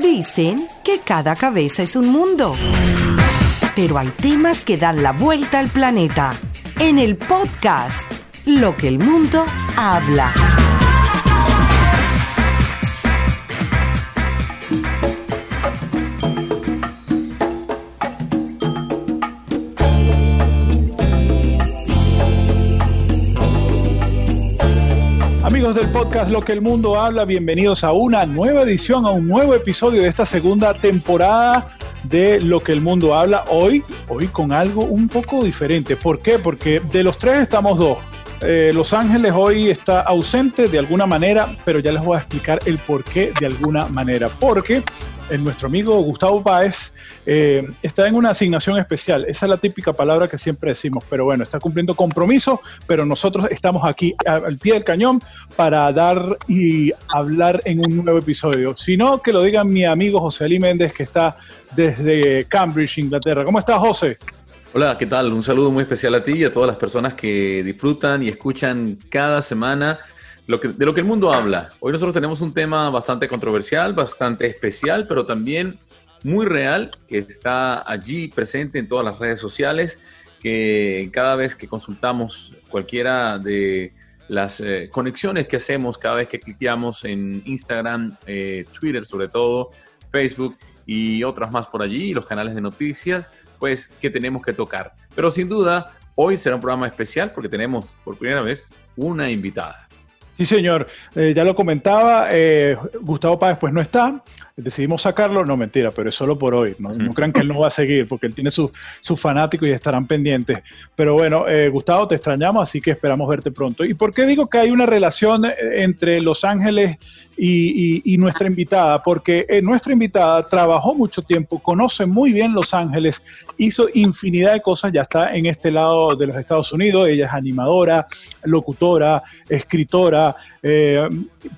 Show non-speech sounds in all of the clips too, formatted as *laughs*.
Dicen que cada cabeza es un mundo. Pero hay temas que dan la vuelta al planeta. En el podcast, Lo que el mundo habla. Del podcast Lo que el mundo habla, bienvenidos a una nueva edición, a un nuevo episodio de esta segunda temporada de Lo que el mundo habla. Hoy, hoy con algo un poco diferente. ¿Por qué? Porque de los tres estamos dos. Eh, los Ángeles hoy está ausente de alguna manera, pero ya les voy a explicar el por qué de alguna manera. Porque el, nuestro amigo Gustavo Páez eh, está en una asignación especial. Esa es la típica palabra que siempre decimos, pero bueno, está cumpliendo compromiso, pero nosotros estamos aquí al pie del cañón para dar y hablar en un nuevo episodio. Si no, que lo diga mi amigo José Ali Méndez, que está desde Cambridge, Inglaterra. ¿Cómo estás, José? Hola, ¿qué tal? Un saludo muy especial a ti y a todas las personas que disfrutan y escuchan cada semana de lo que el mundo habla. Hoy nosotros tenemos un tema bastante controversial, bastante especial, pero también muy real, que está allí presente en todas las redes sociales, que cada vez que consultamos cualquiera de las eh, conexiones que hacemos, cada vez que cliqueamos en Instagram, eh, Twitter sobre todo, Facebook y otras más por allí, los canales de noticias, pues que tenemos que tocar. Pero sin duda, hoy será un programa especial porque tenemos por primera vez una invitada. Sí, señor. Eh, ya lo comentaba, eh, Gustavo Páez pues no está. Decidimos sacarlo, no mentira, pero es solo por hoy. No, crean que él no va a seguir porque él tiene sus fanáticos y estarán pendientes. Pero bueno, eh, Gustavo, te extrañamos, así que esperamos verte pronto. ¿Y por qué digo que hay una relación entre Los Ángeles y, nuestra invitada, porque eh, nuestra invitada trabajó mucho tiempo, conoce muy bien Los Ángeles, hizo infinidad de cosas, ya está en este lado de los Estados Unidos, ella es animadora, locutora, escritora, eh,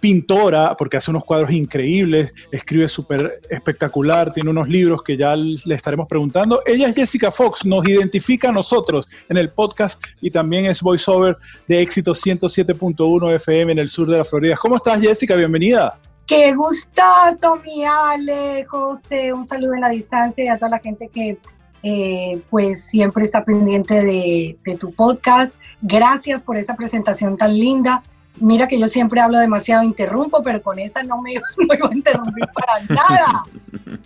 pintora, porque hace unos cuadros increíbles, escribe súper espectacular, tiene unos libros que ya le estaremos preguntando. Ella es Jessica Fox, nos identifica a nosotros en el podcast y también es voiceover de éxito 107.1 FM en el sur de la Florida. ¿Cómo estás, Jessica? Bienvenida. Qué gustazo, mi Ale, José. Un saludo en la distancia y a toda la gente que eh, pues siempre está pendiente de, de, tu podcast. Gracias por esa presentación tan linda. Mira que yo siempre hablo demasiado, interrumpo, pero con esa no me, *laughs* voy a interrumpir para nada.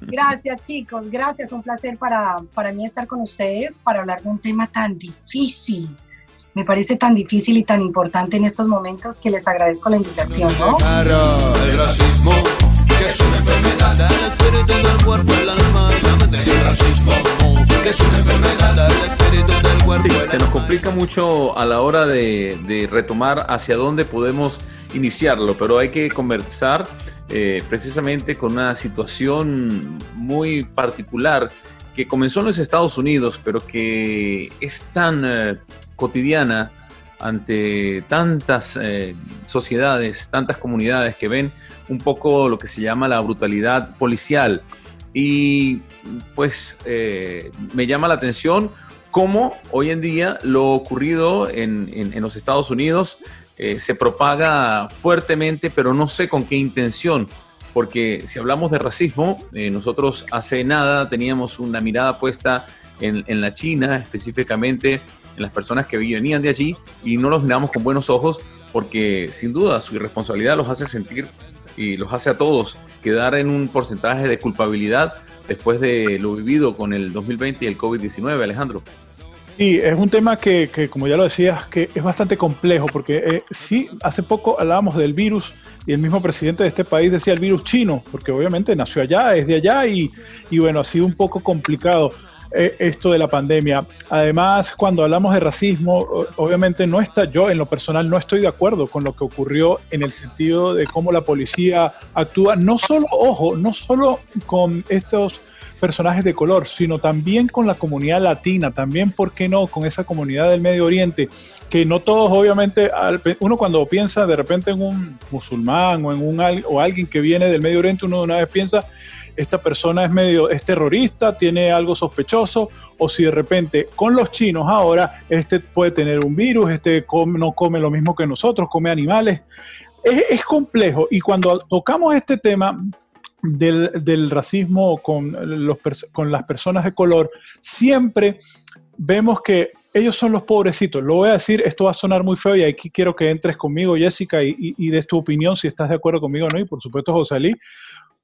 Gracias chicos, gracias, un placer para, para mí estar con ustedes para hablar de un tema tan difícil. Me parece tan difícil y tan importante en estos momentos que les agradezco la invitación, ¿no? El racismo, que es una enfermedad espíritu del cuerpo, el alma. El racismo, que es una enfermedad del espíritu del cuerpo. Sí, se nos complica mucho a la hora de, de, retomar hacia dónde podemos iniciarlo, pero hay que conversar eh, precisamente con una situación muy particular que comenzó en los Estados Unidos, pero que es tan eh, cotidiana ante tantas eh, sociedades, tantas comunidades que ven un poco lo que se llama la brutalidad policial. Y pues eh, me llama la atención cómo hoy en día lo ocurrido en, en, los Estados Unidos eh, se propaga fuertemente, pero no sé con qué intención. Porque si hablamos de racismo, nosotros hace nada teníamos una mirada puesta en, en la China, específicamente en las personas que venían de allí y no los miramos con buenos ojos porque sin duda su irresponsabilidad los hace sentir y los hace a todos quedar en un porcentaje de culpabilidad después de lo vivido con el 2020 y el COVID-19, Alejandro. Sí, es un tema que, que, como ya lo decías, que es bastante complejo, porque eh, sí, hace poco hablábamos del virus y el mismo presidente de este país decía el virus chino, porque obviamente nació allá, es de allá y, y bueno, ha sido un poco complicado. Eh, esto de la pandemia. Además, cuando hablamos de racismo, obviamente no está, yo en lo personal no estoy de acuerdo con lo que ocurrió en el sentido de cómo la policía actúa, no solo, ojo, no solo con estos personajes de color, sino también con la comunidad latina, también, ¿por qué no?, con esa comunidad del Medio Oriente, que no todos, obviamente, uno cuando piensa de repente en un musulmán o en un o alguien que viene del Medio Oriente, uno de una vez piensa esta persona es medio, es terrorista, tiene algo sospechoso, o si de repente con los chinos ahora, este puede tener un virus, este no come lo mismo que nosotros, come animales. Es, es complejo y cuando tocamos este tema, del, racismo con, los, con las personas de color, siempre vemos que ellos son los pobrecitos. Lo voy a decir, esto va a sonar muy feo y aquí quiero que entres conmigo, Jessica, y, y, des tu opinión si estás de acuerdo conmigo o no, y por supuesto, José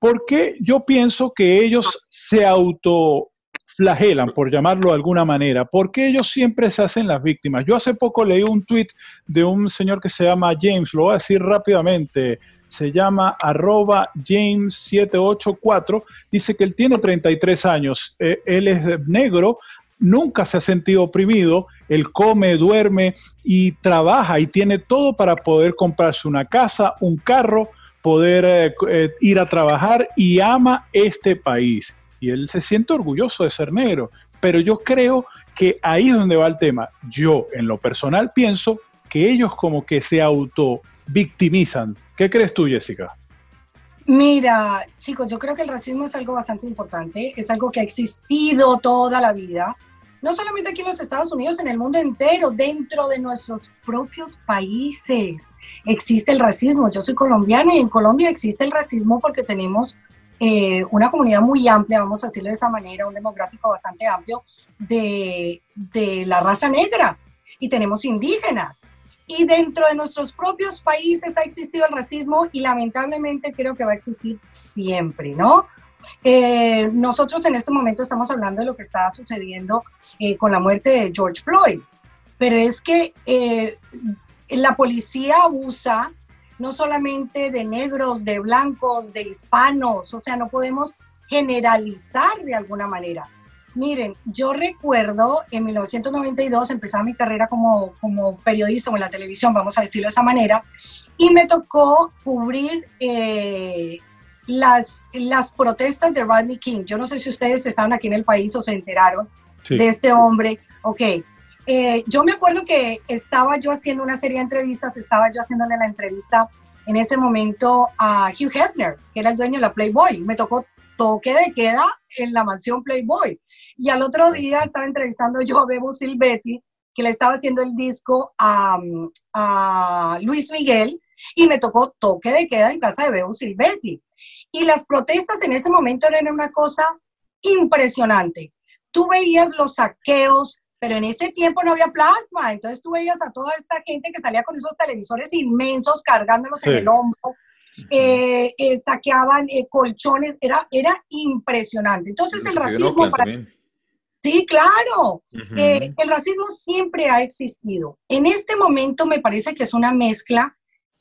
porque yo pienso que ellos se autoflagelan, por llamarlo de alguna manera, porque ellos siempre se hacen las víctimas. Yo hace poco leí un tweet de un señor que se llama James, lo voy a decir rápidamente, se llama arroba James784, dice que él tiene 33 años, eh, él es negro, nunca se ha sentido oprimido, él come, duerme y trabaja y tiene todo para poder comprarse una casa, un carro, poder eh, eh, ir a trabajar y ama este país. Y él se siente orgulloso de ser negro. Pero yo creo que ahí es donde va el tema. Yo, en lo personal, pienso que ellos como que se auto victimizan ¿Qué crees tú, Jessica? Mira, chicos, yo creo que el racismo es algo bastante importante, es algo que ha existido toda la vida, no solamente aquí en los Estados Unidos, en el mundo entero, dentro de nuestros propios países. Existe el racismo. Yo soy colombiana y en Colombia existe el racismo porque tenemos eh, una comunidad muy amplia, vamos a decirlo de esa manera, un demográfico bastante amplio de, de la raza negra. Y tenemos indígenas, y dentro de nuestros propios países ha existido el racismo y lamentablemente creo que va a existir siempre, ¿no? Eh, nosotros en este momento estamos hablando de lo que está sucediendo eh, con la muerte de George Floyd, pero es que eh, la policía abusa no solamente de negros, de blancos, de hispanos, o sea, no podemos generalizar de alguna manera. Miren, yo recuerdo en 1992 empezaba mi carrera como, como periodista o en la televisión, vamos a decirlo de esa manera, y me tocó cubrir eh, las, las protestas de Rodney King. Yo no sé si ustedes estaban aquí en el país o se enteraron de este hombre. Ok, eh, yo me acuerdo que estaba yo haciendo una serie de entrevistas, estaba yo haciéndole la entrevista en ese momento a Hugh Hefner, que era el dueño de la Playboy. Me tocó toque de queda en la mansión Playboy. Y al otro día estaba entrevistando yo a Bebo Silvetti, que le estaba haciendo el disco a, Luis Miguel, y me tocó toque de queda en casa de Bebo Silvetti. Y las protestas en ese momento eran una cosa impresionante. Tú veías los saqueos, pero en ese tiempo no había plasma, entonces tú veías a toda esta gente que salía con esos televisores inmensos cargándolos en el hombro, eh, eh, saqueaban eh, colchones, era, era impresionante. Entonces el racismo para... Sí, claro. Eh, el racismo siempre ha existido. En este momento me parece que es una mezcla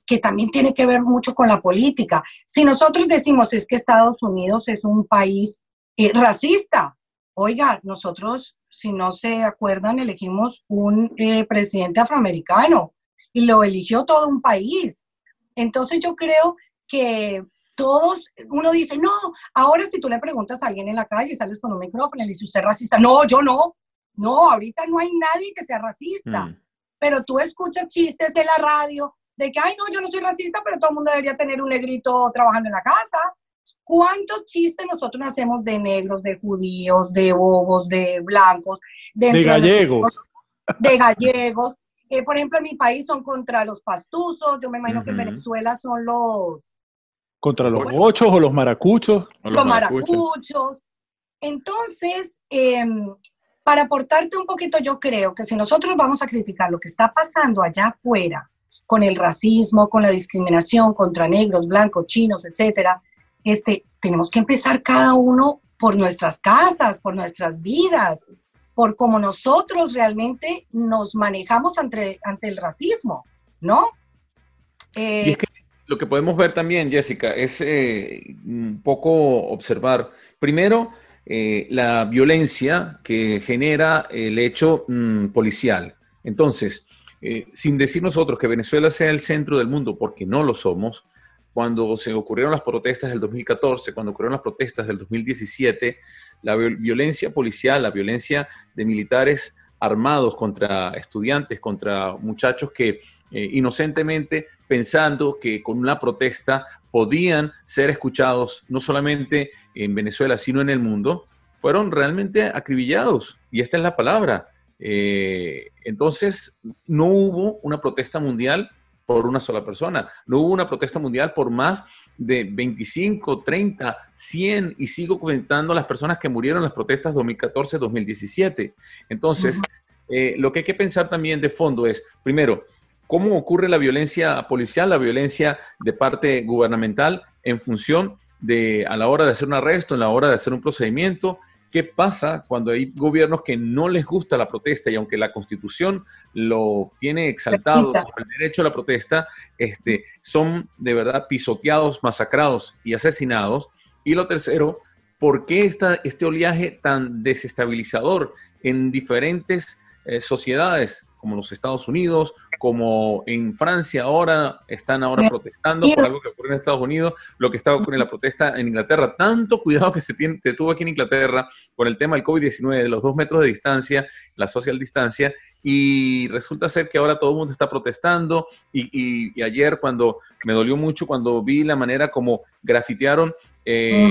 que también tiene que ver mucho con la política. Si nosotros decimos es que Estados Unidos es un país eh, racista, oiga, nosotros, si no se acuerdan, elegimos un eh, presidente afroamericano y lo eligió todo un país. Entonces yo creo que todos, uno dice, no, ahora si tú le preguntas a alguien en la calle, sales con un micrófono y le dices, ¿usted es racista? No, yo no. No, ahorita no hay nadie que sea racista. Mm. Pero tú escuchas chistes en la radio de que, ay, no, yo no soy racista, pero todo el mundo debería tener un negrito trabajando en la casa. ¿Cuántos chistes nosotros hacemos de negros, de judíos, de bobos, de blancos? De gallegos. De, gallegos. Eh, por ejemplo, en mi país son contra los pastuzos, yo me imagino que en Venezuela son los, ¿Contra los bochos o los maracuchos? Los, maracuchos. Entonces, em, para aportarte un poquito, yo creo que si nosotros vamos a criticar lo que está pasando allá afuera, con el racismo, con la discriminación contra negros, blancos, chinos, etcétera, este, tenemos que empezar cada uno por nuestras casas, por nuestras vidas, por cómo nosotros realmente nos manejamos ante, ante el racismo, ¿no? Eh, lo que podemos ver también, Jessica, es eh, un poco observar, primero, eh, la violencia que genera el hecho mm, policial. Entonces, eh, sin decir nosotros que Venezuela sea el centro del mundo, porque no lo somos, cuando se ocurrieron las protestas del 2014, cuando ocurrieron las protestas del 2017, la violencia policial, la violencia de militares armados contra estudiantes, contra muchachos que inocentemente pensando que con una protesta podían ser escuchados no solamente en Venezuela, sino en el mundo, fueron realmente acribillados. Y esta es la palabra. Eh, entonces, no hubo una protesta mundial por una sola persona. No hubo una protesta mundial por más de 25, 30, 100 y sigo comentando las personas que murieron en las protestas 2014-2017. Entonces, eh, lo que hay que pensar también de fondo es, primero, cómo ocurre la violencia policial, la violencia de parte gubernamental en función de a la hora de hacer un arresto, en la hora de hacer un procedimiento, ¿Qué pasa cuando hay gobiernos que no les gusta la protesta y aunque la constitución lo tiene exaltado como el derecho a la protesta, este, son de verdad pisoteados, masacrados y asesinados? Y lo tercero, ¿por qué está este oleaje tan desestabilizador en diferentes eh, sociedades como los Estados Unidos, como en Francia ahora están ahora protestando por algo que ocurre en Estados Unidos, lo que está ocurriendo en la protesta en Inglaterra. Tanto cuidado que se, tiene, tuvo aquí en Inglaterra con el tema del COVID-19, de los dos metros de distancia, la social distancia, y resulta ser que ahora todo el mundo está protestando. Y, ayer cuando me dolió mucho cuando vi la manera como grafitearon eh,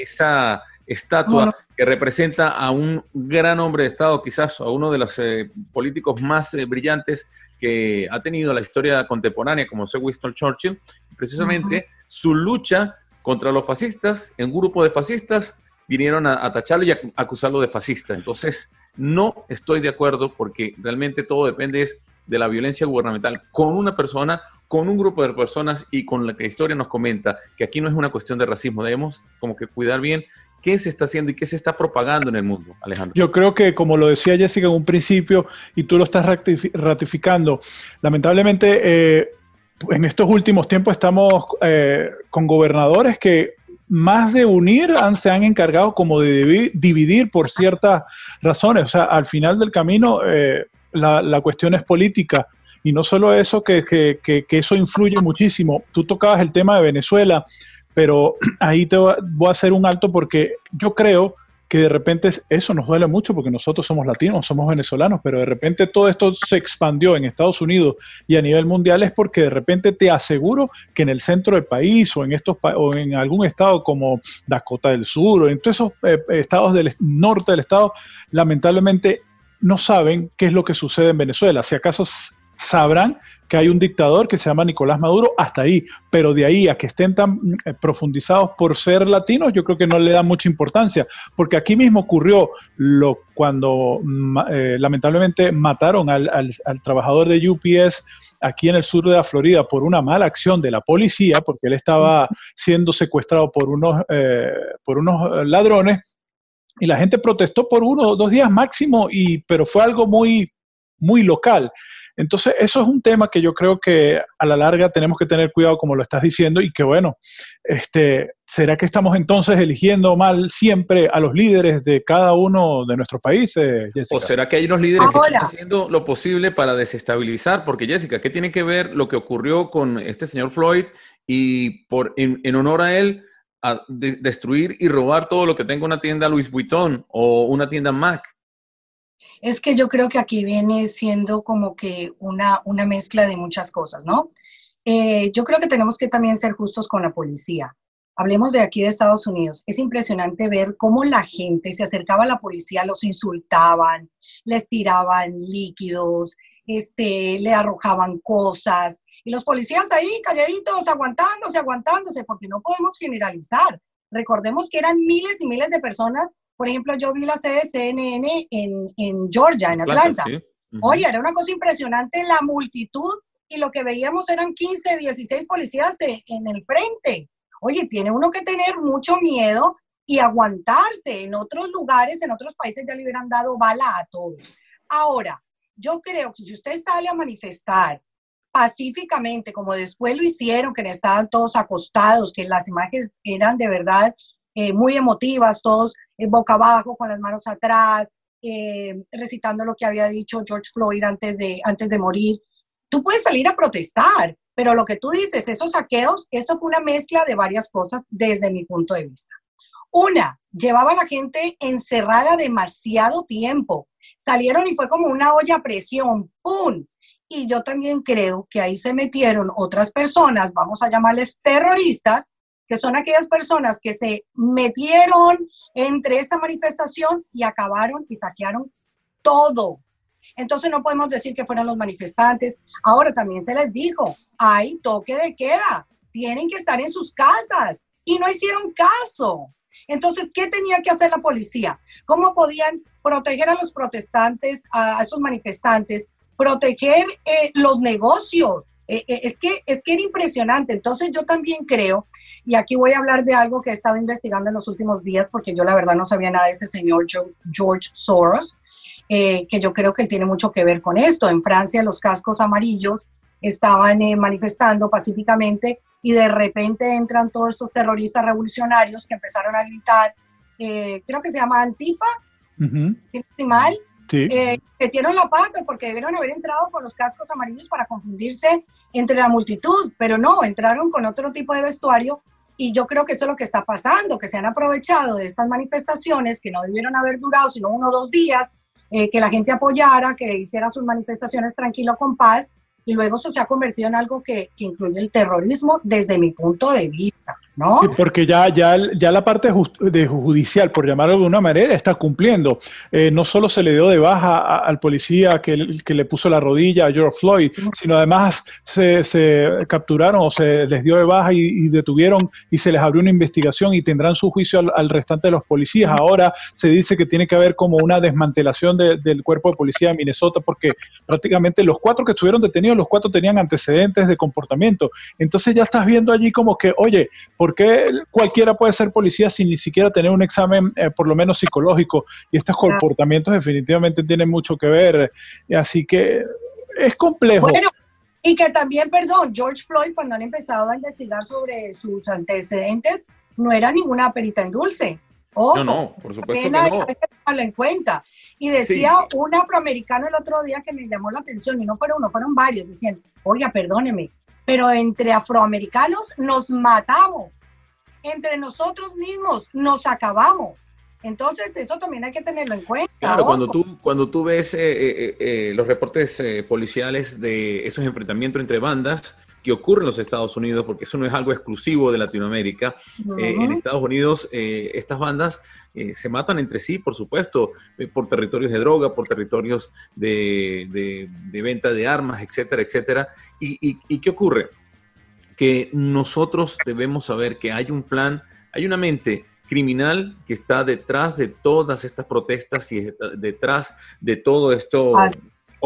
esa estatua que representa a un gran hombre de Estado, quizás a uno de los eh, políticos más eh, brillantes que ha tenido la historia contemporánea, como fue Winston Churchill, precisamente su lucha contra los fascistas, en un grupo de fascistas vinieron a, tacharlo y a, acusarlo de fascista. Entonces, no estoy de acuerdo porque realmente todo depende de la violencia gubernamental con una persona, con un grupo de personas y con la que la historia nos comenta que aquí no es una cuestión de racismo, debemos como que cuidar bien ¿Qué se está haciendo y qué se está propagando en el mundo, Alejandro? Yo creo que, como lo decía Jessica en un principio, y tú lo estás ratificando, lamentablemente eh, en estos últimos tiempos estamos eh, con gobernadores que más de unir se han encargado como de dividir por ciertas razones. O sea, al final del camino eh, la, cuestión es política. Y no solo eso, que, que, eso influye muchísimo. Tú tocabas el tema de Venezuela pero *clears throat* ahí te voy a hacer un alto porque yo creo que de repente eso nos duele mucho porque nosotros somos latinos, somos venezolanos, pero de repente todo esto se expandió en Estados Unidos y a nivel mundial es porque de repente te aseguro que en el centro del país o en estos o en algún estado como Dakota del Sur o en todos esos eh, estados del norte del estado, lamentablemente no saben qué es lo que sucede en Venezuela. Si acaso sabrán que hay un dictador que se llama Nicolás Maduro, hasta ahí, pero de ahí a que estén tan eh, profundizados por ser latinos, yo creo que no le da mucha importancia, porque aquí mismo ocurrió lo cuando eh, lamentablemente mataron al, trabajador de UPS aquí en el sur de la Florida por una mala acción de la policía, porque él estaba siendo secuestrado por unos, eh, por unos ladrones, y la gente protestó por uno o dos días máximo, y, pero fue algo muy, muy local. Entonces, eso es un tema que yo creo que a la larga tenemos que tener cuidado, como lo estás diciendo, y que bueno, este, ¿será que estamos entonces eligiendo mal siempre a los líderes de cada uno de nuestros países? ¿O será que hay unos líderes que están haciendo lo posible para desestabilizar? Porque Jessica, ¿qué tiene que ver lo que ocurrió con este señor Floyd y por en, honor a él? a destruir y robar todo lo que tenga una tienda Louis Vuitton o una tienda Mac es que yo creo que aquí viene siendo como que una, una mezcla de muchas cosas, ¿no? Eh, yo creo que tenemos que también ser justos con la policía. Hablemos de aquí de Estados Unidos. Es impresionante ver cómo la gente se acercaba a la policía, los insultaban, les tiraban líquidos, este, le arrojaban cosas. Y los policías ahí calladitos, aguantándose, aguantándose, porque no podemos generalizar. Recordemos que eran miles y miles de personas por ejemplo, yo vi la sede CNN en, en Georgia, en Atlanta. Oye, era una cosa impresionante la multitud y lo que veíamos eran 15, 16 policías en el frente. Oye, tiene uno que tener mucho miedo y aguantarse. En otros lugares, en otros países ya le hubieran dado bala a todos. Ahora, yo creo que si usted sale a manifestar pacíficamente, como después lo hicieron, que estaban todos acostados, que las imágenes eran de verdad eh, muy emotivas, todos eh, boca abajo, con las manos atrás, eh, recitando lo que había dicho George Floyd antes de, antes de morir. Tú puedes salir a protestar, pero lo que tú dices, esos saqueos, eso fue una mezcla de varias cosas desde mi punto de vista. Una, llevaba la gente encerrada demasiado tiempo. Salieron y fue como una olla a presión, ¡pum! Y yo también creo que ahí se metieron otras personas, vamos a llamarles terroristas, que son aquellas personas que se metieron entre esta manifestación y acabaron y saquearon todo. Entonces no podemos decir que fueron los manifestantes. Ahora también se les dijo, hay toque de queda, tienen que estar en sus casas y no hicieron caso. Entonces, ¿qué tenía que hacer la policía? ¿Cómo podían proteger a los protestantes, a, esos manifestantes, proteger eh, los negocios? Eh, eh, es, que, es que era impresionante. Entonces, yo también creo, y aquí voy a hablar de algo que he estado investigando en los últimos días, porque yo la verdad no sabía nada de ese señor George Soros, que yo creo que él tiene mucho que ver con esto. En Francia, los cascos amarillos estaban manifestando pacíficamente y de repente entran todos estos terroristas revolucionarios que empezaron a gritar, eh, creo que se llama Antifa, mal, eh, que tienen la pata porque debieron haber entrado con los cascos amarillos para confundirse entre la multitud, pero no, entraron con otro tipo de vestuario y yo creo que eso es lo que está pasando, que se han aprovechado de estas manifestaciones que no debieron haber durado sino uno o dos días, eh, que la gente apoyara, que hiciera sus manifestaciones tranquilo, con paz, y luego eso se ha convertido en algo que incluye el terrorismo desde mi punto de vista. ¿No? Sí, porque ya, ya, ya la parte de judicial, por llamarlo de alguna manera, está cumpliendo. Eh, no solo se le dio de baja al policía que, que, le puso la rodilla a George Floyd, sino además se, se, capturaron o se les dio de baja y, detuvieron y se les abrió una investigación y tendrán su juicio al, restante de los policías. Ahora se dice que tiene que haber como una desmantelación del cuerpo de policía de Minnesota porque prácticamente los cuatro que estuvieron detenidos, los cuatro tenían antecedentes de comportamiento. Entonces ya estás viendo allí como que, oye, porque cualquiera puede ser policía sin ni siquiera tener un examen, eh, por lo menos psicológico? Y estos comportamientos definitivamente tienen mucho que ver. Así que es complejo. Bueno, y que también, perdón, George Floyd, cuando han empezado a investigar sobre sus antecedentes, no era ninguna perita en dulce. no, no, por supuesto que no. Hay que tomarlo en cuenta. Y decía un afroamericano el otro día que me llamó la atención, y no fueron uno, fueron varios, decían, oiga, perdóneme, pero entre afroamericanos nos matamos, entre nosotros mismos nos acabamos. Entonces, eso también hay que tenerlo en cuenta. Claro, cuando tú, cuando tú ves eh, eh, eh, los reportes policiales de esos enfrentamientos entre bandas, que ocurre en los Estados Unidos, porque eso no es algo exclusivo de Latinoamérica. Eh, en Estados Unidos, eh, estas bandas eh, se matan entre sí, por supuesto, por territorios de droga, por territorios de, venta de armas, etcétera, etcétera. ¿Y, y qué ocurre? Que nosotros debemos saber que hay un plan, hay una mente criminal que está detrás de todas estas protestas y detrás de todo esto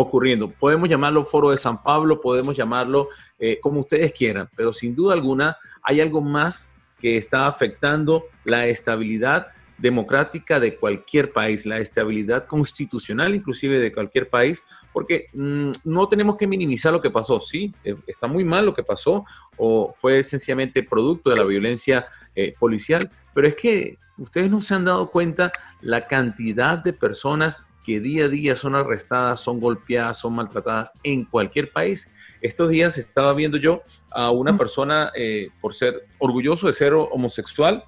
ocurriendo. Podemos llamarlo Foro de San Pablo, podemos llamarlo eh, como ustedes quieran, pero sin duda alguna hay algo más que está afectando la estabilidad democrática de cualquier país, la estabilidad constitucional inclusive de cualquier país, porque mm, no tenemos que minimizar lo que pasó, sí, eh, está muy mal lo que pasó o fue sencillamente producto de la violencia eh, policial, pero es que ustedes no se han dado cuenta la cantidad de personas que día a día son arrestadas, son golpeadas, son maltratadas en cualquier país. Estos días estaba viendo yo a una persona eh, por ser orgulloso de ser homosexual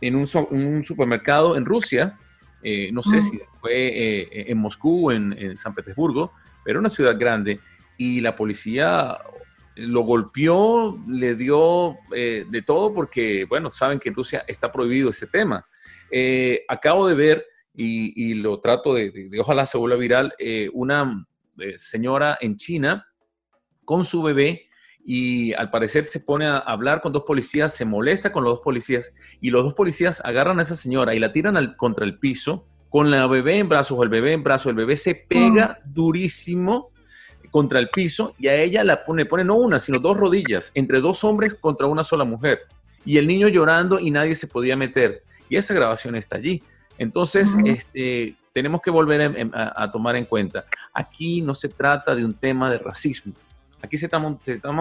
en un, supermercado en Rusia, eh, no sé si fue eh, en Moscú o en, San Petersburgo, pero una ciudad grande, y la policía lo golpeó, le dio de todo porque, bueno, saben que en Rusia está prohibido ese tema. acabo de ver y, lo trato de, ojalá se vuelva viral, eh, una eh, señora en China con su bebé y al parecer se pone a hablar con dos policías, se molesta con los dos policías y los dos policías agarran a esa señora y la tiran contra el piso con la bebé en brazos o el bebé en brazos, el bebé se pega durísimo contra el piso y a ella la pone, pone no una, sino dos rodillas, entre dos hombres contra una sola mujer. Y el niño llorando y nadie se podía meter. Y esa grabación está allí. Entonces, este, tenemos que volver a, tomar en cuenta, aquí no se trata de un tema de racismo, aquí se trata,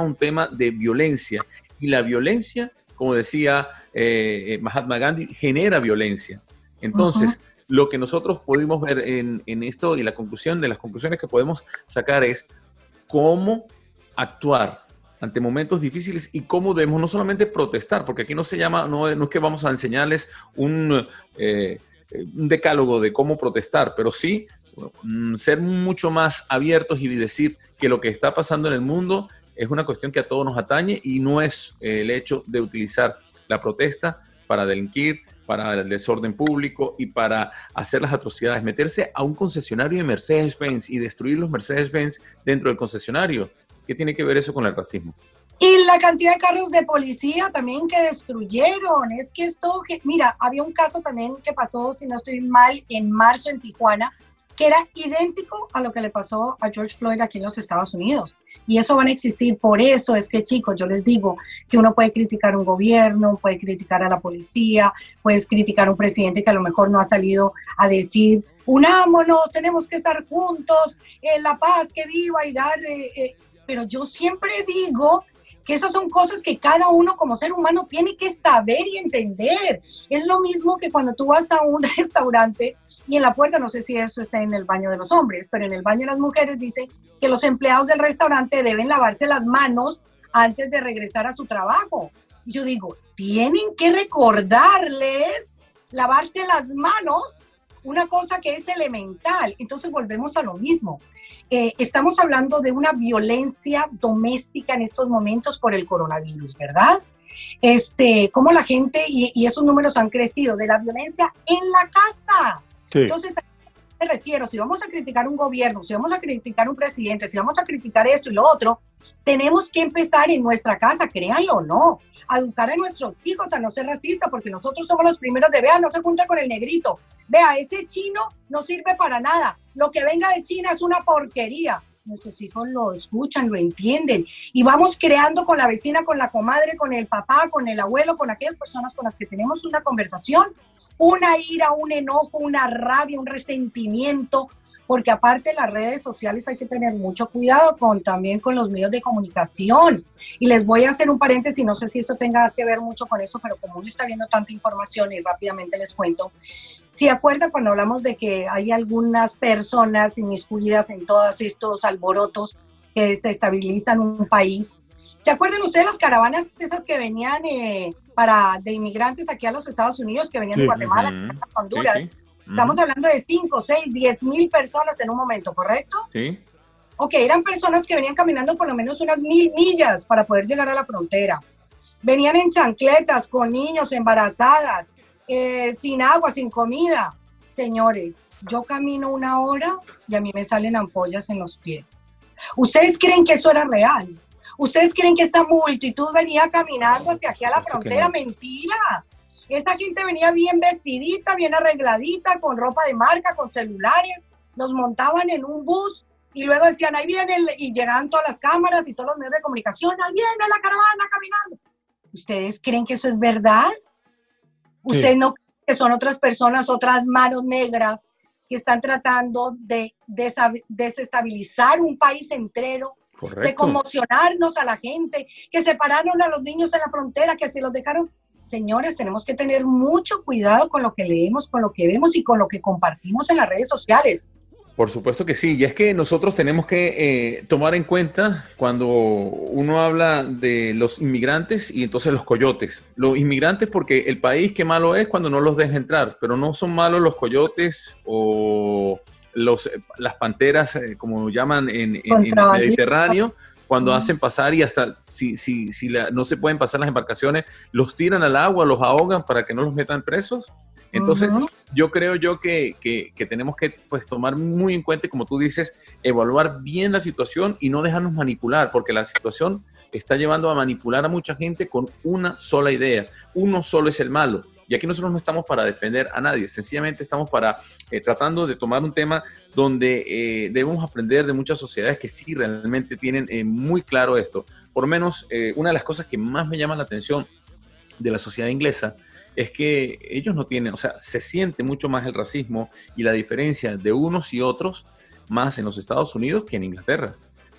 un tema de violencia y la violencia, como decía eh, eh, Mahatma Gandhi, genera violencia. Entonces, lo que nosotros pudimos ver en, en, esto y la conclusión de las conclusiones que podemos sacar es cómo actuar ante momentos difíciles y cómo debemos no solamente protestar, porque aquí no se llama, no, no es que vamos a enseñarles un... Eh, un decálogo de cómo protestar, pero sí mm, ser mucho más abiertos y decir que lo que está pasando en el mundo es una cuestión que a todos nos atañe y no es eh, el hecho de utilizar la protesta para delinquir, para el desorden público y para hacer las atrocidades. Meterse a un concesionario de Mercedes-Benz y destruir los Mercedes-Benz dentro del concesionario. ¿Qué tiene que ver eso con el racismo? Y la cantidad de carros de policía también que destruyeron. Es que esto, mira, había un caso también que pasó, si no estoy mal, en marzo en Tijuana, que era idéntico a lo que le pasó a George Floyd aquí en los Estados Unidos. Y eso van a existir. Por eso es que, chicos, yo les digo que uno puede criticar un gobierno, puede criticar a la policía, puedes criticar a un presidente que a lo mejor no ha salido a decir, unámonos, tenemos que estar juntos, en la paz, que viva y dar... Eh, eh". pero yo siempre digo que esas son cosas que cada uno como ser humano tiene que saber y entender. Es lo mismo que cuando tú vas a un *laughs* restaurante y en la puerta, no sé si eso está en el baño de los hombres, pero en el baño de las mujeres dice que los empleados del restaurante deben lavarse las manos antes de regresar a su trabajo. Yo digo, tienen que recordarles lavarse las manos, una cosa que es elemental. Entonces volvemos a lo mismo. Eh, estamos hablando de una violencia doméstica en estos momentos por el coronavirus, ¿verdad? Este, cómo la gente, y, esos números han crecido, de la violencia en la casa. Entonces, ¿a qué me refiero? Si vamos a criticar un gobierno, si vamos a criticar un presidente, si vamos a criticar esto y lo otro, tenemos que empezar en nuestra casa, créanlo o no, a educar a nuestros hijos a no ser racistas, porque nosotros somos los primeros de, vea, no se junta con el negrito, vea, ese chino no sirve para nada, lo que venga de China es una porquería. Nuestros hijos lo escuchan, lo entienden. Y vamos creando con la vecina, con la comadre, con el papá, con el abuelo, con aquellas personas con las que tenemos una conversación, una ira, un enojo, una rabia, un resentimiento, porque aparte las redes sociales hay que tener mucho cuidado con también con los medios de comunicación. Y les voy a hacer un paréntesis, no sé si esto tenga que ver mucho con eso, pero como uno está viendo tanta información y rápidamente les cuento, si acuerda cuando hablamos de que hay algunas personas inmiscuidas en todos estos alborotos que se estabilizan un país, ¿Se acuerdan ustedes las caravanas esas que venían eh, para de inmigrantes aquí a los Estados Unidos, que venían de Guatemala, Honduras? Estamos hablando de 5, 6, 10 mil personas en un momento, ¿correcto? Sí. Ok, eran personas que venían caminando por lo menos unas mil millas para poder llegar a la frontera. Venían en chancletas, con niños, embarazadas, eh, sin agua, sin comida. Señores, yo camino una hora y a mí me salen ampollas en los pies. ¿Ustedes creen que eso era real? ¿Ustedes creen que esa multitud venía caminando hacia aquí a la frontera? Mentira. Esa gente venía bien vestidita, bien arregladita, con ropa de marca, con celulares, nos montaban en un bus y luego decían, ahí viene, y llegaban todas las cámaras y todos los medios de comunicación, ahí viene la caravana caminando. ¿Ustedes creen que eso es verdad? ¿Ustedes no creen que son otras personas, otras manos negras que están tratando de desestabilizar un país entero, de conmocionarnos a la gente, que separaron a los niños en la frontera, que se los dejaron señores, tenemos que tener mucho cuidado con lo que leemos, con lo que vemos y con lo que compartimos en las redes sociales. Por supuesto que sí, y es que nosotros tenemos que eh, tomar en cuenta cuando uno habla de los inmigrantes y entonces los coyotes. Los inmigrantes porque el país que malo es cuando no los deja entrar, pero no son malos los coyotes o los, las panteras, eh, como llaman en, en el Mediterráneo, cuando hacen pasar y hasta si, si, si no se pueden pasar las embarcaciones, los tiran al agua, los ahogan para que no los metan presos. Entonces, yo creo yo que, que, que, tenemos que pues, tomar muy en cuenta, como tú dices, evaluar bien la situación y no dejarnos manipular, porque la situación está llevando a manipular a mucha gente con una sola idea. Uno solo es el malo. Y aquí nosotros no estamos para defender a nadie, sencillamente estamos para eh, tratando de tomar un tema donde eh, debemos aprender de muchas sociedades que sí realmente tienen eh, muy claro esto. Por lo menos una de las cosas que más me llama la atención de la sociedad inglesa es que ellos no tienen, o sea, se siente mucho más el racismo y la diferencia de unos y otros más en los Estados Unidos que en Inglaterra.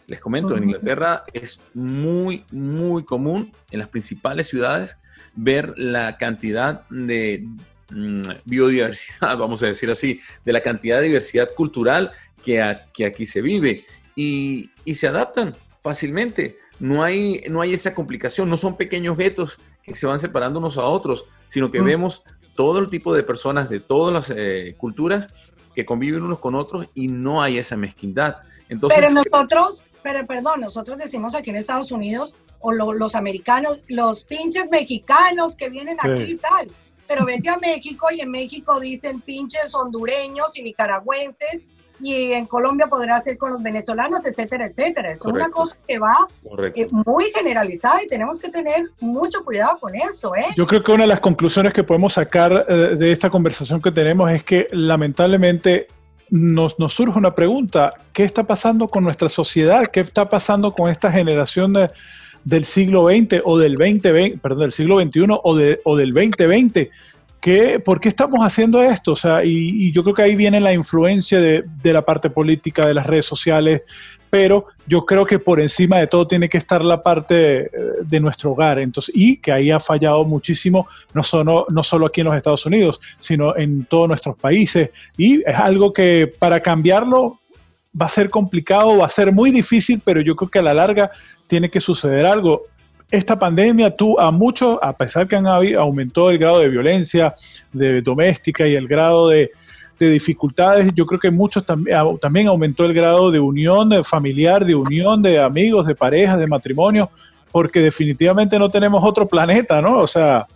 Les comento, en Inglaterra es muy, muy común en las principales ciudades ver la cantidad de mm, biodiversidad, *laughs* vamos a decir así, de la cantidad de diversidad cultural que, aquí se vive y, se adaptan fácilmente. No hay, no hay esa complicación, no son pequeños guetos que se van separando unos a otros, sino que vemos todo el tipo de personas de todas las eh, culturas que conviven unos con otros y no hay esa mezquindad. Entonces, Pero nosotros, pero perdón, nosotros decimos aquí en Estados Unidos, o los americanos, los pinches mexicanos que vienen aquí y tal. pero vete a México y en México dicen pinches hondureños y nicaragüenses y en Colombia podrá ser con los venezolanos, etcétera, etcétera. Es una cosa que va eh, muy generalizada y tenemos que tener mucho cuidado con eso. ¿eh? Yo creo que una de las conclusiones que podemos sacar eh, de esta conversación que tenemos es que lamentablemente nos, nos, surge una pregunta, ¿qué está pasando con nuestra sociedad? ¿Qué está pasando con esta generación del siglo XX o del 2020, perdón, del siglo XXI o, de, del 2020? ¿Qué, ¿Por qué estamos haciendo esto? O sea, y, yo creo que ahí viene la influencia de, de, la parte política, de las redes sociales, pero yo creo que por encima de todo tiene que estar la parte eh, de nuestro hogar, entonces, y que ahí ha fallado muchísimo, no solo, no solo aquí en los Estados Unidos, sino en todos nuestros países, y es algo que para cambiarlo va a ser complicado, va a ser muy difícil, pero yo creo que a la larga tiene que suceder algo. Esta pandemia tú a muchos, a pesar que han aumentó el grado de violencia de doméstica y el grado de, dificultades, yo creo que muchos también, también aumentó el grado de unión familiar, de unión de amigos, de parejas, de matrimonio, porque definitivamente no tenemos otro planeta, ¿no? O sea,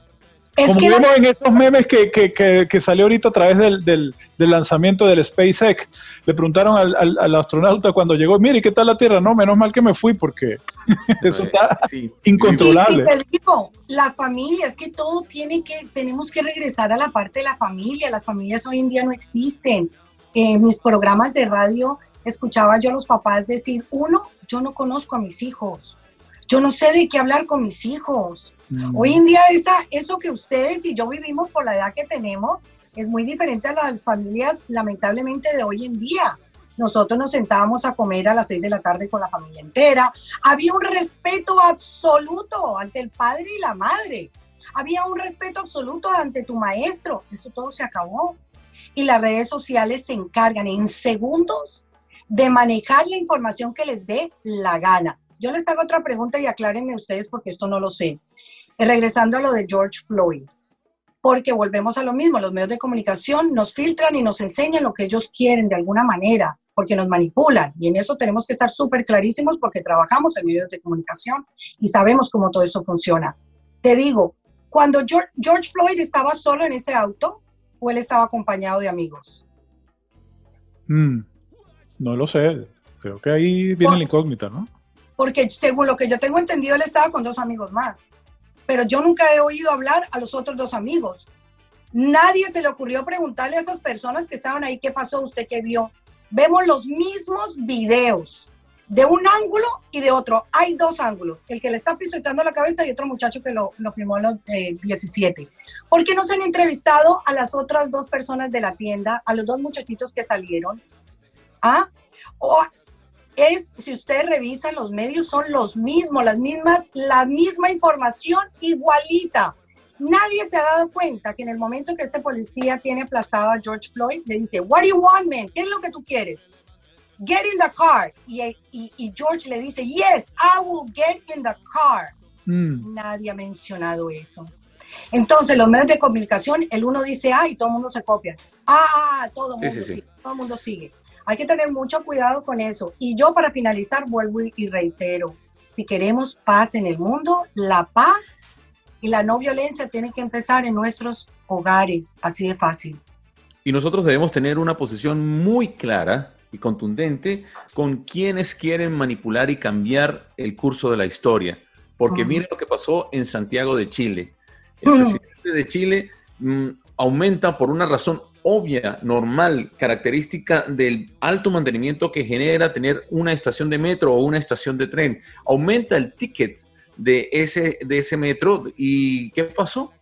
como vemos en estos memes que, que, que, salió ahorita a través del, del, lanzamiento del SpaceX, le preguntaron al, al, astronauta cuando llegó, mire, ¿qué tal la Tierra? No, menos mal que me fui porque *laughs* eso está incontrolable. Y, te digo, la familia, es que todo tiene que, tenemos que regresar a la parte de la familia. Las familias hoy en día no existen. En mis programas de radio escuchaba yo a los papás decir, uno, yo no conozco a mis hijos. Yo no sé de qué hablar con mis hijos Mm. Hoy en día esa, eso que ustedes y yo vivimos por la edad que tenemos es muy diferente a las familias lamentablemente de hoy en día. Nosotros nos sentábamos a comer a las seis de la tarde con la familia entera. Había un respeto absoluto ante el padre y la madre. Había un respeto absoluto ante tu maestro. Eso todo se acabó. Y las redes sociales se encargan en segundos de manejar la información que les dé la gana. Yo les hago otra pregunta y aclárenme ustedes porque esto no lo sé. Eh, regresando a lo de George Floyd, porque volvemos a lo mismo, los medios de comunicación nos filtran y nos enseñan lo que ellos quieren de alguna manera, porque nos manipulan. Y en eso tenemos que estar súper clarísimos porque trabajamos en medios de comunicación y sabemos cómo todo eso funciona. Te digo, cuando George, Floyd estaba solo en ese auto o él estaba acompañado de amigos. Mm, no lo sé. Creo que ahí viene la incógnita, ¿no? Porque según lo que yo tengo entendido, él estaba con dos amigos más pero yo nunca he oído hablar a los otros dos amigos. Nadie se le ocurrió preguntarle a esas personas que estaban ahí qué pasó, usted qué vio. Vemos los mismos videos de un ángulo y de otro. Hay dos ángulos, el que le está pisoteando la cabeza y otro muchacho que lo, lo filmó en los 17. Eh, ¿Por qué no se han entrevistado a las otras dos personas de la tienda, a los dos muchachitos que salieron? ¿Ah? O es, si ustedes revisan los medios, son los mismos, las mismas, la misma información igualita. Nadie se ha dado cuenta que en el momento que este policía tiene aplastado a George Floyd, le dice, What do you want, man? ¿Qué es lo que tú quieres? Get in the car. Y, y, George le dice, Yes, I will get in the car. Mm. Nadie ha mencionado eso. Entonces, los medios de comunicación, el uno dice A y todo el mundo se copia. Ah, todo el mundo sigue. Todo el mundo sigue. Hay que tener mucho cuidado con eso. Y yo para finalizar vuelvo y reitero, si queremos paz en el mundo, la paz y la no violencia tienen que empezar en nuestros hogares, así de fácil. Y nosotros debemos tener una posición muy clara y contundente con quienes quieren manipular y cambiar el curso de la historia. Porque miren lo que pasó en Santiago de Chile. El presidente de Chile mm, aumenta por una razón obvia, normal, característica del alto mantenimiento que genera tener una estación de metro o una estación de tren. Aumenta el ticket de ese, de ese metro y ¿qué pasó?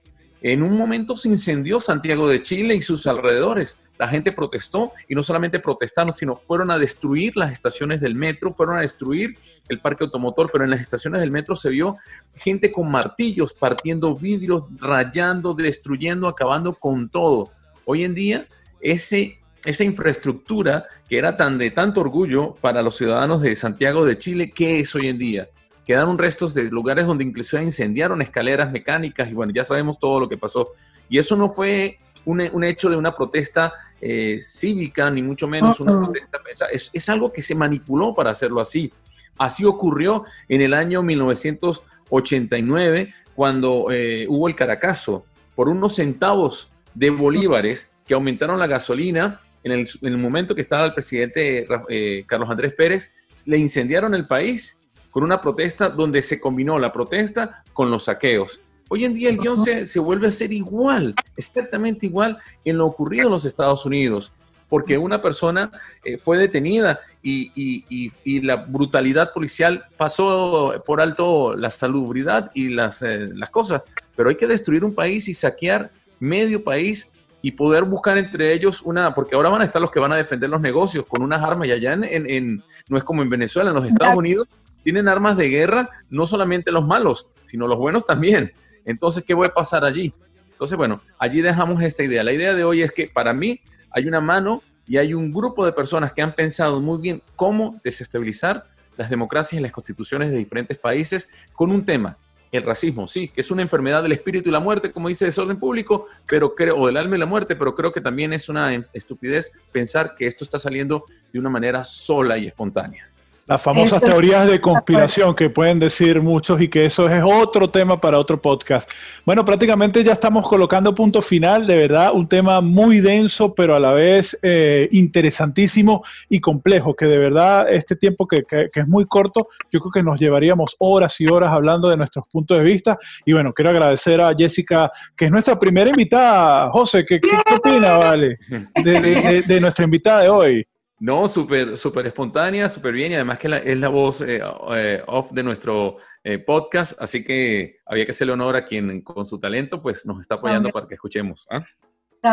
En un momento se incendió Santiago de Chile y sus alrededores. La gente protestó y no solamente protestaron, sino fueron a destruir las estaciones del metro, fueron a destruir el parque automotor, pero en las estaciones del metro se vio gente con martillos partiendo vidrios, rayando, destruyendo, acabando con todo. Hoy en día, ese, esa infraestructura que era tan de tanto orgullo para los ciudadanos de Santiago de Chile, ¿qué es hoy en día? Quedaron restos de lugares donde incluso incendiaron escaleras mecánicas y bueno, ya sabemos todo lo que pasó. Y eso no fue un, hecho de una protesta eh, cívica, ni mucho menos una protesta. Es, es algo que se manipuló para hacerlo así. Así ocurrió en el año 1989, cuando eh, hubo el Caracazo, por unos centavos de bolívares que aumentaron la gasolina en el, momento que estaba el presidente eh, Carlos Andrés Pérez, le incendiaron el país con una protesta donde se combinó la protesta con los saqueos. Hoy en día el guion se, se, vuelve a ser igual, exactamente igual en lo ocurrido en los Estados Unidos, porque una persona eh, fue detenida y, y, y, la brutalidad policial pasó por alto la salubridad y las, eh, las cosas, pero hay que destruir un país y saquear medio país y poder buscar entre ellos una, porque ahora van a estar los que van a defender los negocios con unas armas y allá en, en, no es como en Venezuela, en los Estados Unidos tienen armas de guerra, no solamente los malos, sino los buenos también. Entonces, ¿qué va a pasar allí? Entonces, bueno, allí dejamos esta idea. La idea de hoy es que para mí hay una mano y hay un grupo de personas que han pensado muy bien cómo desestabilizar las democracias y las constituciones de diferentes países con un tema el racismo, sí, que es una enfermedad del espíritu y la muerte, como dice desorden público, pero creo, o del alma y la muerte, pero creo que también es una estupidez pensar que esto está saliendo de una manera sola y espontánea. Las famosas teorías de conspiración que pueden decir muchos y que eso es otro tema para otro podcast. Bueno, prácticamente ya estamos colocando punto final, de verdad, un tema muy denso, pero a la vez eh, interesantísimo y complejo, que de verdad este tiempo que, es muy corto, yo creo que nos llevaríamos horas y horas hablando de nuestros puntos de vista. Y bueno, quiero agradecer a Jessica, que es nuestra primera invitada. José, ¿qué, qué, opina, Vale, de nuestra invitada de hoy? No, súper súper espontánea, súper bien y además que es la voz eh, eh, off de nuestro eh, podcast, así que había que hacerle honor a quien con su talento pues nos está apoyando para que escuchemos. ¿ah?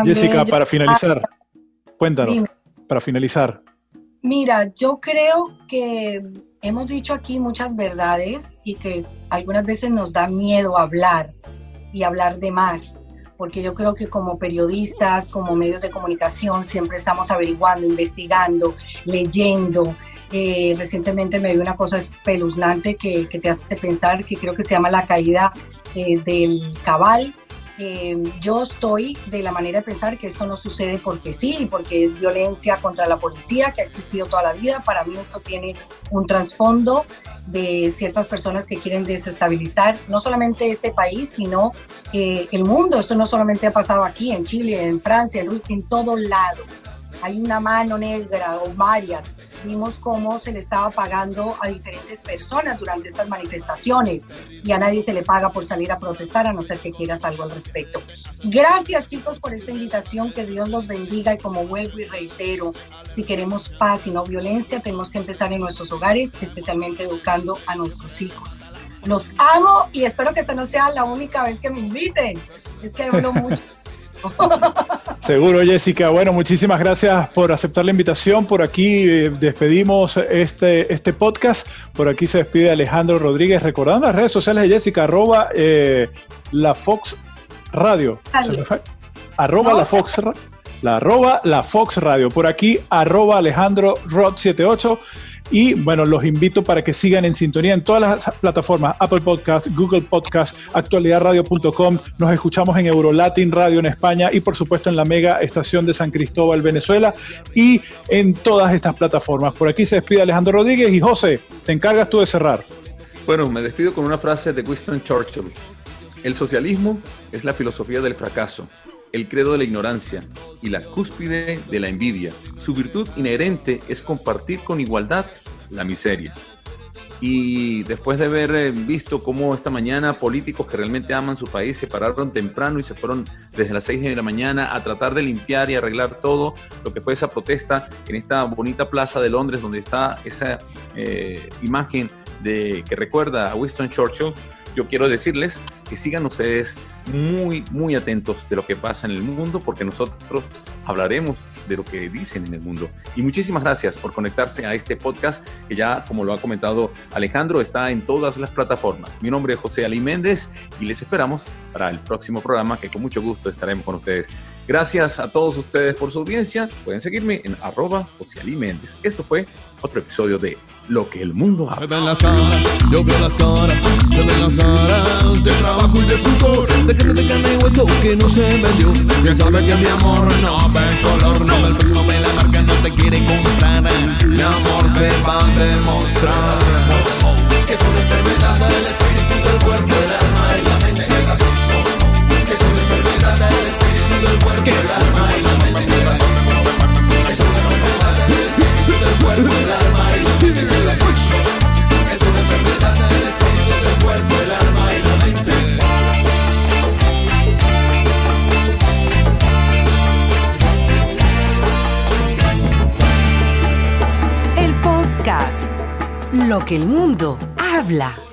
Jessica, para finalizar, cuéntanos, para finalizar. Mira, yo creo que hemos dicho aquí muchas verdades y que algunas veces nos da miedo hablar y hablar de más porque yo creo que como periodistas, como medios de comunicación, siempre estamos averiguando, investigando, leyendo. Eh, recientemente me vi una cosa espeluznante que, que, te hace pensar, que creo que se llama la caída eh, del cabal, eh, yo estoy de la manera de pensar que esto no sucede porque sí, porque es violencia contra la policía que ha existido toda la vida. Para mí esto tiene un trasfondo de ciertas personas que quieren desestabilizar no solamente este país, sino eh, el mundo. Esto no solamente ha pasado aquí, en Chile, en Francia, en, en todo lado hay una mano negra o varias. Vimos cómo se le estaba pagando a diferentes personas durante estas manifestaciones y a nadie se le paga por salir a protestar a no ser que quieras algo al respecto. Gracias chicos por esta invitación, que Dios los bendiga y como vuelvo y reitero, si queremos paz y no violencia, tenemos que empezar en nuestros hogares, especialmente educando a nuestros hijos. Los amo y espero que esta no sea la única vez que me inviten. Es que hablo mucho. *laughs* *laughs* Seguro, Jessica. Bueno, muchísimas gracias por aceptar la invitación. Por aquí eh, despedimos este, este podcast. Por aquí se despide Alejandro Rodríguez. Recordando las redes sociales de Jessica, arroba eh, la Fox Radio. Arroba la Fox la arroba la Fox Radio. Por aquí, arroba Alejandro Rod 78. Y bueno, los invito para que sigan en sintonía en todas las plataformas, Apple Podcast, Google Podcast, actualidadradio.com. Nos escuchamos en Eurolatin Radio en España y por supuesto en la mega estación de San Cristóbal, Venezuela y en todas estas plataformas. Por aquí se despide Alejandro Rodríguez y José, te encargas tú de cerrar. Bueno, me despido con una frase de Winston Churchill. El socialismo es la filosofía del fracaso el credo de la ignorancia y la cúspide de la envidia. Su virtud inherente es compartir con igualdad la miseria. Y después de haber eh, visto cómo esta mañana políticos que realmente aman su país se pararon temprano y se fueron desde las 6 de la mañana a tratar de limpiar y arreglar todo lo que fue esa protesta en esta bonita plaza de Londres donde está esa eh, imagen de, que recuerda a Winston Churchill, yo quiero decirles que sigan ustedes muy, muy atentos de lo que pasa en el mundo, porque nosotros hablaremos de lo que dicen en el mundo. Y muchísimas gracias por conectarse a este podcast, que ya, como lo ha comentado Alejandro, está en todas las plataformas. Mi nombre es José Ali Méndez y les esperamos para el próximo programa, que con mucho gusto estaremos con ustedes. Gracias a todos ustedes por su audiencia. Pueden seguirme en arroba José Ali Méndez. Esto fue otro episodio de Lo que el mundo habla. Se ven las caras, yo veo las caras, se ven las caras de trabajo y de sudor, de gente de carne y hueso que no se vendió. Ya sabe que mi amor no ve color, no ve el no ve la marca, no te quiere comprar. Mi amor te va a demostrar que es una enfermedad del espíritu, del cuerpo, del alma y la mente. El racismo que es una enfermedad que... El podcast Lo que el mundo habla.